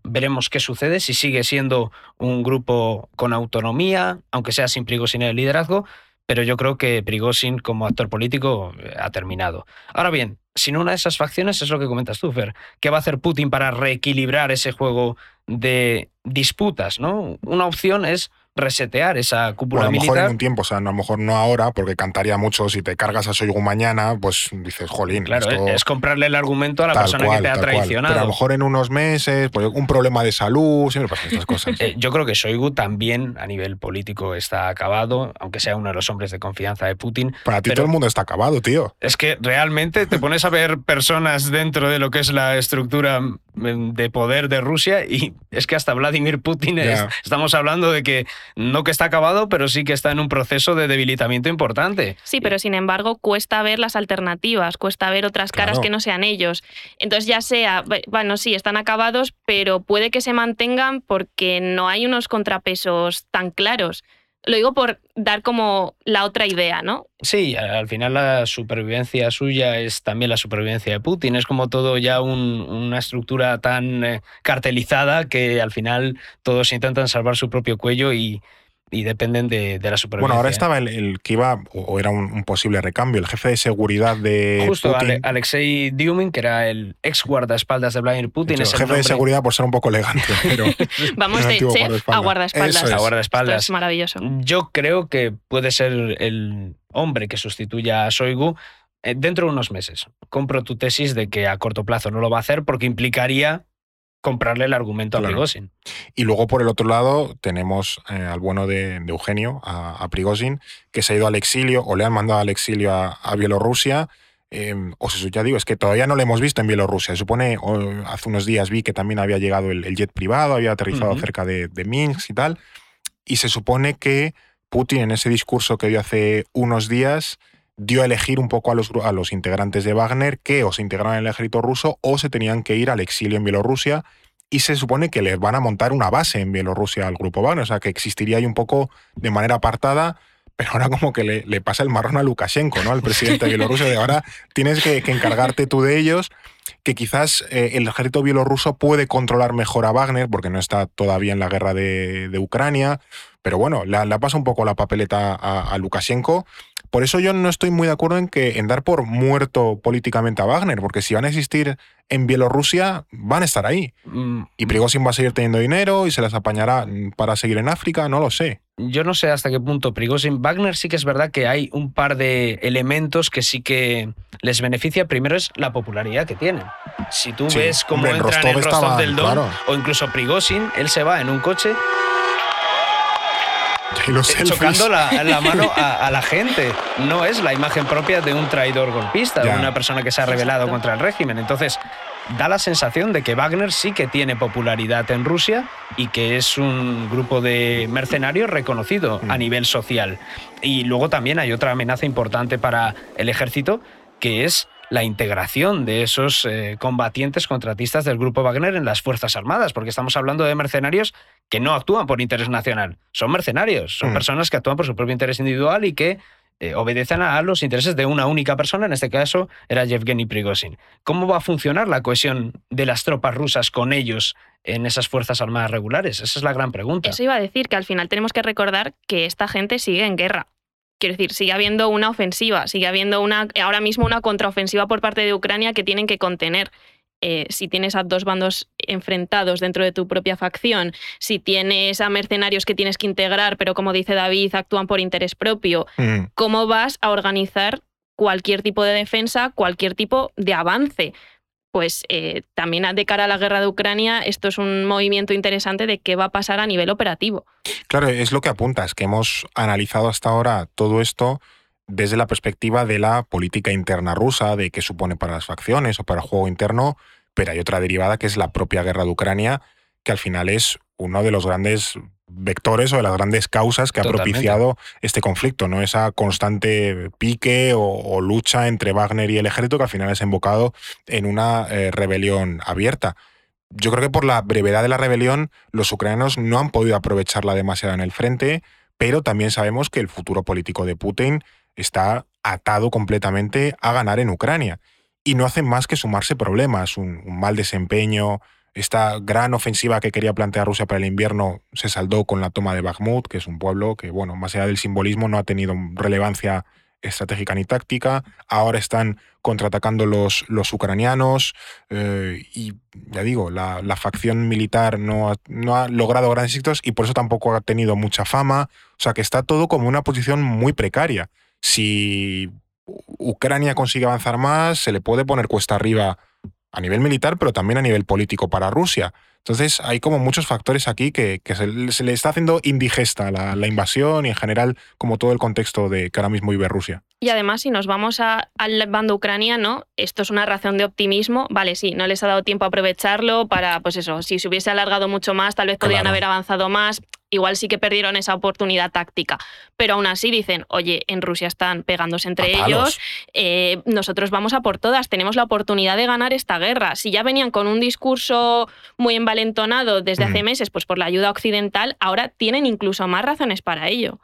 Veremos qué sucede, si sigue siendo un grupo con autonomía, aunque sea sin Prigozhin en el liderazgo, pero yo creo que Prigozhin como actor político eh, ha terminado. Ahora bien, sin una de esas facciones es lo que comentas tú, Fer. ¿Qué va a hacer Putin para reequilibrar ese juego de disputas? ¿no? Una opción es resetear esa cúpula Bueno, a lo mejor en un tiempo, o sea, a lo mejor no ahora, porque cantaría mucho si te cargas a Soigu mañana, pues dices, jolín. Claro, esto- es comprarle el argumento a la tal persona cual, que te ha cual. traicionado. Pero a lo mejor en unos meses, pues un problema de salud, siempre pasan estas cosas. Eh, yo creo que Shoigu también a nivel político está acabado, aunque sea uno de los hombres de confianza de Putin. Para ti todo el mundo está acabado, tío. Es que realmente te pones a ver personas dentro de lo que es la estructura mm, de poder de Rusia y es que hasta Vladimir Putin es- estamos hablando de que no que está acabado, pero sí que está en un proceso de debilitamiento importante. Sí, pero sin embargo cuesta ver las alternativas, cuesta ver otras caras Claro. que no sean ellos. Entonces ya sea, bu- bueno, sí, están acabados, pero puede que se mantengan porque no hay unos contrapesos tan claros. Lo digo por dar como la otra idea, ¿no? Sí, al final la supervivencia suya es también la supervivencia de Putin. Es como todo ya un- una estructura tan eh, cartelizada que al final todos intentan salvar su propio cuello y, y dependen de, de la supervivencia. Bueno, ahora estaba el, el que iba, o era un, un posible recambio, el jefe de seguridad de Justo Putin. Ale- Alexei Dyumin, que era el ex guardaespaldas de Vladimir Putin, De es el jefe de seguridad por ser un poco elegante, pero Vamos de chef a guardaespaldas. es. a Esto guardaespaldas. es maravilloso. Yo creo que puede ser el hombre que sustituya a Shoigu eh, dentro de unos meses. Compro tu tesis de que a corto plazo no lo va a hacer porque implicaría comprarle el argumento Claro. a Prigozhin. Y luego por el otro lado tenemos eh, al bueno de, de Eugenio, a, a Prigozhin, que se ha ido al exilio o le han mandado al exilio a, a Bielorrusia. Eh, o se, ya digo, es que todavía no lo hemos visto en Bielorrusia. Se supone, hace unos días vi que también había llegado el, el jet privado, había aterrizado cerca de, de Minsk y tal. Y se supone que Putin en ese discurso que dio hace unos días dio a elegir un poco a los, a los integrantes de Wagner que o se integraban en el ejército ruso o se tenían que ir al exilio en Bielorrusia y se supone que les van a montar una base en Bielorrusia al grupo Wagner, o sea que existiría ahí un poco de manera apartada, pero ahora como que le, pasa el marrón a Lukashenko, ¿no? Al presidente de Bielorrusia, de ahora tienes que encargarte tú de ellos, que quizás eh, el ejército bielorruso puede controlar mejor a Wagner, porque no está todavía en la guerra de, de Ucrania, pero bueno, le pasa un poco la papeleta a, a Lukashenko. Por eso yo no estoy muy de acuerdo en que en dar por muerto políticamente a Wagner, porque si van a existir en Bielorrusia, van a estar ahí. Mm, Y Prigozhin va a seguir teniendo dinero y se las apañará para seguir en África, no lo sé. Yo no sé hasta qué punto Prigozhin. Wagner sí que es verdad que hay un par de elementos que sí que les beneficia. Primero es la popularidad que tienen. Si tú Sí, ves cómo hombre, en entran en Rostov del Don claro. o incluso Prigozhin, él se va en un coche eh, chocando la, la mano a, a la gente. No es la imagen propia de un traidor golpista, Ya. de una persona que se ha rebelado Exacto. contra el régimen. Entonces, da la sensación de que Wagner sí que tiene popularidad en Rusia y que es un grupo de mercenarios reconocido Mm. a nivel social. Y luego también hay otra amenaza importante para el ejército, que es la integración de esos eh, combatientes contratistas del grupo Wagner en las Fuerzas Armadas, porque estamos hablando de mercenarios que no actúan por interés nacional, son mercenarios, son Mm. personas que actúan por su propio interés individual y que eh, obedecen a los intereses de una única persona, en este caso era Yevgeny Prigozhin. ¿Cómo va a funcionar la cohesión de las tropas rusas con ellos en esas Fuerzas Armadas regulares? Esa es la gran pregunta. Eso iba a decir que al final tenemos que recordar que esta gente sigue en guerra. Quiero decir, sigue habiendo una ofensiva, sigue habiendo una, ahora mismo una contraofensiva por parte de Ucrania que tienen que contener. Eh, si tienes a dos bandos enfrentados dentro de tu propia facción, si tienes a mercenarios que tienes que integrar, pero como dice David, actúan por interés propio, Mm. ¿cómo vas a organizar cualquier tipo de defensa, cualquier tipo de avance? Pues eh, también de cara a la guerra de Ucrania, esto es un movimiento interesante de qué va a pasar a nivel operativo. Claro, es lo que apuntas, que hemos analizado hasta ahora todo esto desde la perspectiva de la política interna rusa, de qué supone para las facciones o para el juego interno, pero hay otra derivada que es la propia guerra de Ucrania, que al final es uno de los grandes vectores o de las grandes causas que ha propiciado este conflicto, ¿no? Esa constante pique o, o lucha entre Wagner y el ejército que al final ha desembocado en una eh, rebelión abierta. Yo creo que por la brevedad de la rebelión, los ucranianos no han podido aprovecharla demasiado en el frente, pero también sabemos que el futuro político de Putin está atado completamente a ganar en Ucrania. Y no hacen más que sumarse problemas, un, mal desempeño. Esta gran ofensiva que quería plantear Rusia para el invierno se saldó con la toma de Bakhmut, que es un pueblo que, bueno, más allá del simbolismo, no ha tenido relevancia estratégica ni táctica. Ahora están contraatacando los, los ucranianos eh, y, ya digo, la, la facción militar no ha, no ha logrado grandes éxitos y por eso tampoco ha tenido mucha fama. O sea que está todo como una posición muy precaria. Si Ucrania consigue avanzar más, se le puede poner cuesta arriba a nivel militar, pero también a nivel político para Rusia. Entonces hay como muchos factores aquí que, que se, se, le está haciendo indigesta la, la, invasión y en general como todo el contexto de que ahora mismo vive Rusia. Y además, si nos vamos a, al bando ucraniano, esto es una razón de optimismo. Vale, sí, no les ha dado tiempo a aprovecharlo para, pues eso, si se hubiese alargado mucho más, tal vez podrían Claro. haber avanzado más. Igual sí que perdieron esa oportunidad táctica. Pero aún así dicen, oye, en Rusia están pegándose entre A ellos, eh, nosotros vamos a por todas, tenemos la oportunidad de ganar esta guerra. Si ya venían con un discurso muy envalentonado desde hace Ujú. meses, pues por la ayuda occidental, ahora tienen incluso más razones para ello.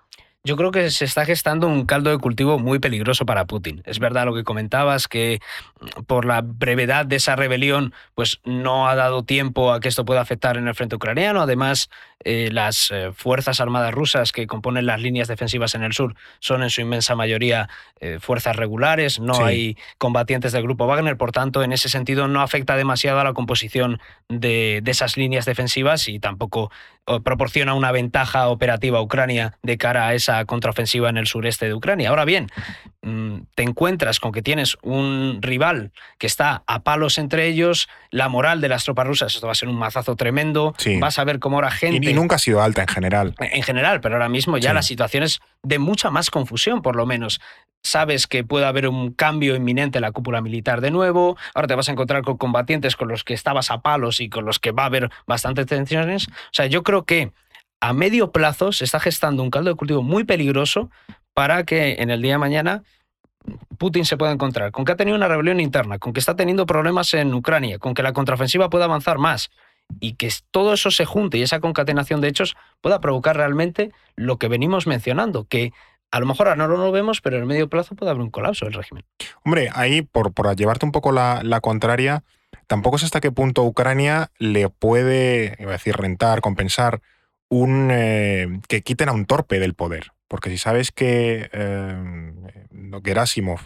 Yo creo que se está gestando un caldo de cultivo muy peligroso para Putin. Es verdad lo que comentabas, que mm, por la brevedad de esa rebelión, pues no ha dado tiempo a que esto pueda afectar en el frente ucraniano. Además, eh, las eh, fuerzas armadas rusas que componen las líneas defensivas en el sur son en su inmensa mayoría eh, fuerzas regulares, no Sí. hay combatientes del grupo Wagner, por tanto, en ese sentido no afecta demasiado a la composición de, de esas líneas defensivas y tampoco proporciona una ventaja operativa a Ucrania de cara a esa contraofensiva en el sureste de Ucrania. Ahora bien, mm, te encuentras con que tienes un rival que está a palos entre ellos, la moral de las tropas rusas, esto va a ser un mazazo tremendo, Sí. vas a ver cómo ahora gente... Y, y nunca ha sido alta en general. En general, pero ahora mismo ya Sí. la situación es de mucha más confusión, por lo menos. Sabes que puede haber un cambio inminente en la cúpula militar de nuevo. Ahora te vas a encontrar con combatientes con los que estabas a palos y con los que va a haber bastantes tensiones. O sea, yo creo que a medio plazo se está gestando un caldo de cultivo muy peligroso para que en el día de mañana Putin se pueda encontrar con que ha tenido una rebelión interna, con que está teniendo problemas en Ucrania, con que la contraofensiva pueda avanzar más y que todo eso se junte y esa concatenación de hechos pueda provocar realmente lo que venimos mencionando, que a lo mejor ahora no lo vemos, pero en el medio plazo puede haber un colapso del régimen. Hombre, ahí, por, llevarte un poco la, contraria, tampoco sé hasta qué punto Ucrania le puede, iba a decir, rentar, compensar, un eh, que quiten a un torpe del poder. Porque si sabes que eh, Gerasimov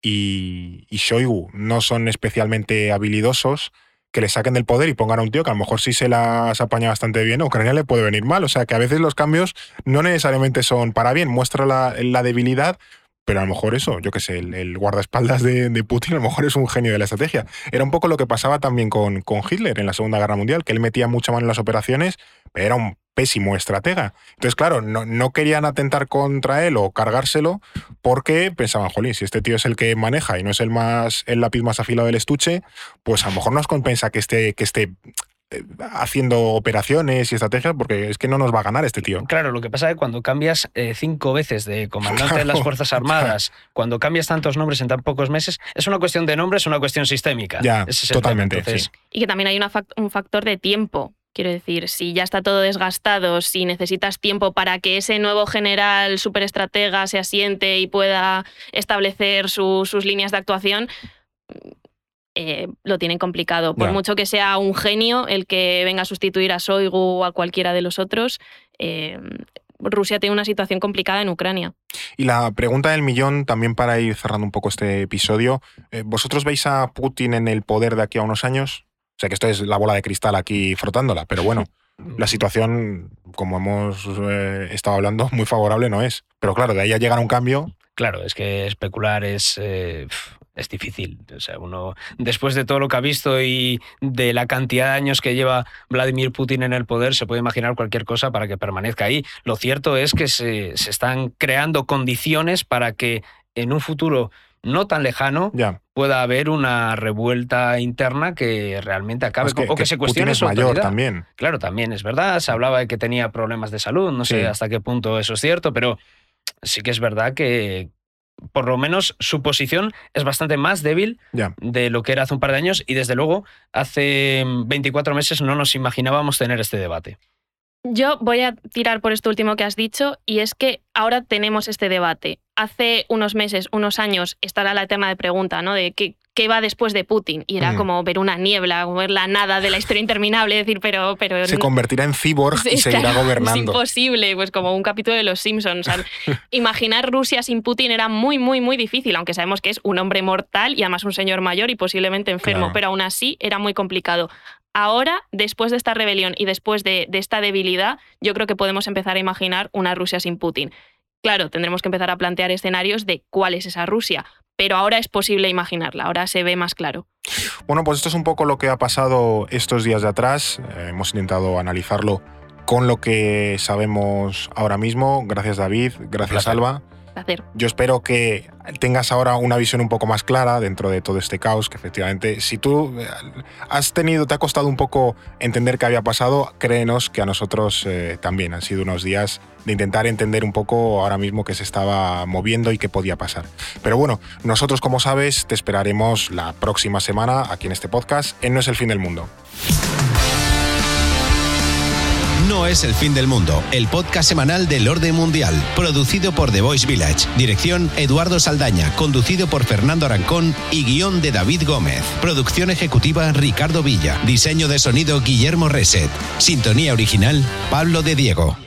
y, y Shoigu no son especialmente habilidosos, que le saquen del poder y pongan a un tío que a lo mejor sí se las apaña bastante bien, a Ucrania le puede venir mal. O sea que a veces los cambios no necesariamente son para bien, muestra la, la debilidad, pero a lo mejor eso, yo qué sé, el, guardaespaldas de, de, Putin a lo mejor es un genio de la estrategia. Era un poco lo que pasaba también con, con Hitler en la Segunda Guerra Mundial, que él metía mucha mano en las operaciones, pero era un pésimo estratega. Entonces, claro, no, no, querían atentar contra él o cargárselo porque pensaban, jolín, si este tío es el que maneja y no es el más el lápiz más afilado del estuche, pues a lo mejor nos compensa que esté, que esté eh, haciendo operaciones y estrategias porque es que no nos va a ganar este tío. Claro, lo que pasa es que cuando cambias eh, cinco veces de comandante claro, de las Fuerzas Armadas, claro. cuando cambias tantos nombres en tan pocos meses, es una cuestión de nombres, es una cuestión sistémica. Ya, es totalmente. Entonces, sí. Y que también hay una fact un factor de tiempo. Quiero decir, si ya está todo desgastado, si necesitas tiempo para que ese nuevo general superestratega se asiente y pueda establecer su, sus líneas de actuación, eh, lo tienen complicado. Por mucho que sea un genio el que venga a sustituir a Soigu o a cualquiera de los otros, eh, Rusia tiene una situación complicada en Ucrania. Y la pregunta del millón, también para ir cerrando un poco este episodio, eh, ¿vosotros veis a Putin en el poder de aquí a unos años? O sea que esto es la bola de cristal aquí frotándola, pero bueno, la situación, como hemos eh, estado hablando, muy favorable no es. Pero claro, de ahí a llegar a un cambio. Claro, es que especular es, eh, es difícil. O sea, uno, después de todo lo que ha visto y de la cantidad de años que lleva Vladimir Putin en el poder, se puede imaginar cualquier cosa para que permanezca ahí. Lo cierto es que se, se están creando condiciones para que en un futuro no tan lejano pueda haber una revuelta interna que realmente acabe Es que, o que, que se cuestione es su mayor autoridad. también. Claro, también es verdad. Se hablaba de que tenía problemas de salud. No sé hasta qué punto eso es cierto, pero sí que es verdad que por lo menos su posición es bastante más débil de lo que era hace un par de años y desde luego hace 24 meses no nos imaginábamos tener este debate. Yo voy a tirar por esto último que has dicho y es que ahora tenemos este debate. Hace unos meses, unos años, estará la tema de pregunta, ¿no? De qué, qué va después de Putin. Y era Mm. como ver una niebla, como ver la nada de la historia interminable, decir, pero... pero Se convertirá en cyborg y seguirá claro, Es gobernando. imposible, pues como un capítulo de Los Simpsons. Imaginar Rusia sin Putin era muy, muy, muy difícil, aunque sabemos que es un hombre mortal y además un señor mayor y posiblemente enfermo, Claro. pero aún así era muy complicado. Ahora, después de esta rebelión y después de, de esta debilidad, yo creo que podemos empezar a imaginar una Rusia sin Putin. Claro, tendremos que empezar a plantear escenarios de cuál es esa Rusia, pero ahora es posible imaginarla, ahora se ve más claro. Bueno, pues esto es un poco lo que ha pasado estos días de atrás. Eh, hemos intentado analizarlo con lo que sabemos ahora mismo. Gracias David, gracias. Alba. Placer. Yo espero que tengas ahora una visión un poco más clara dentro de todo este caos, que efectivamente, si tú eh, has tenido, te ha costado un poco entender qué había pasado, créenos que a nosotros eh, también han sido unos días de intentar entender un poco ahora mismo qué se estaba moviendo y qué podía pasar. Pero bueno, nosotros, como sabes, te esperaremos la próxima semana aquí en este podcast en No es el fin del mundo. No es el fin del mundo, el podcast semanal del orden mundial, producido por The Voice Village, dirección Eduardo Saldaña, conducido por Fernando Arancón y guion de David Gómez, producción ejecutiva Ricardo Villa, diseño de sonido Guillermo Reset, sintonía original Pablo de Diego.